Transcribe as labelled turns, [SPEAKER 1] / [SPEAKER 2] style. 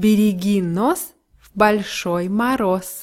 [SPEAKER 1] Береги нос в большой мороз.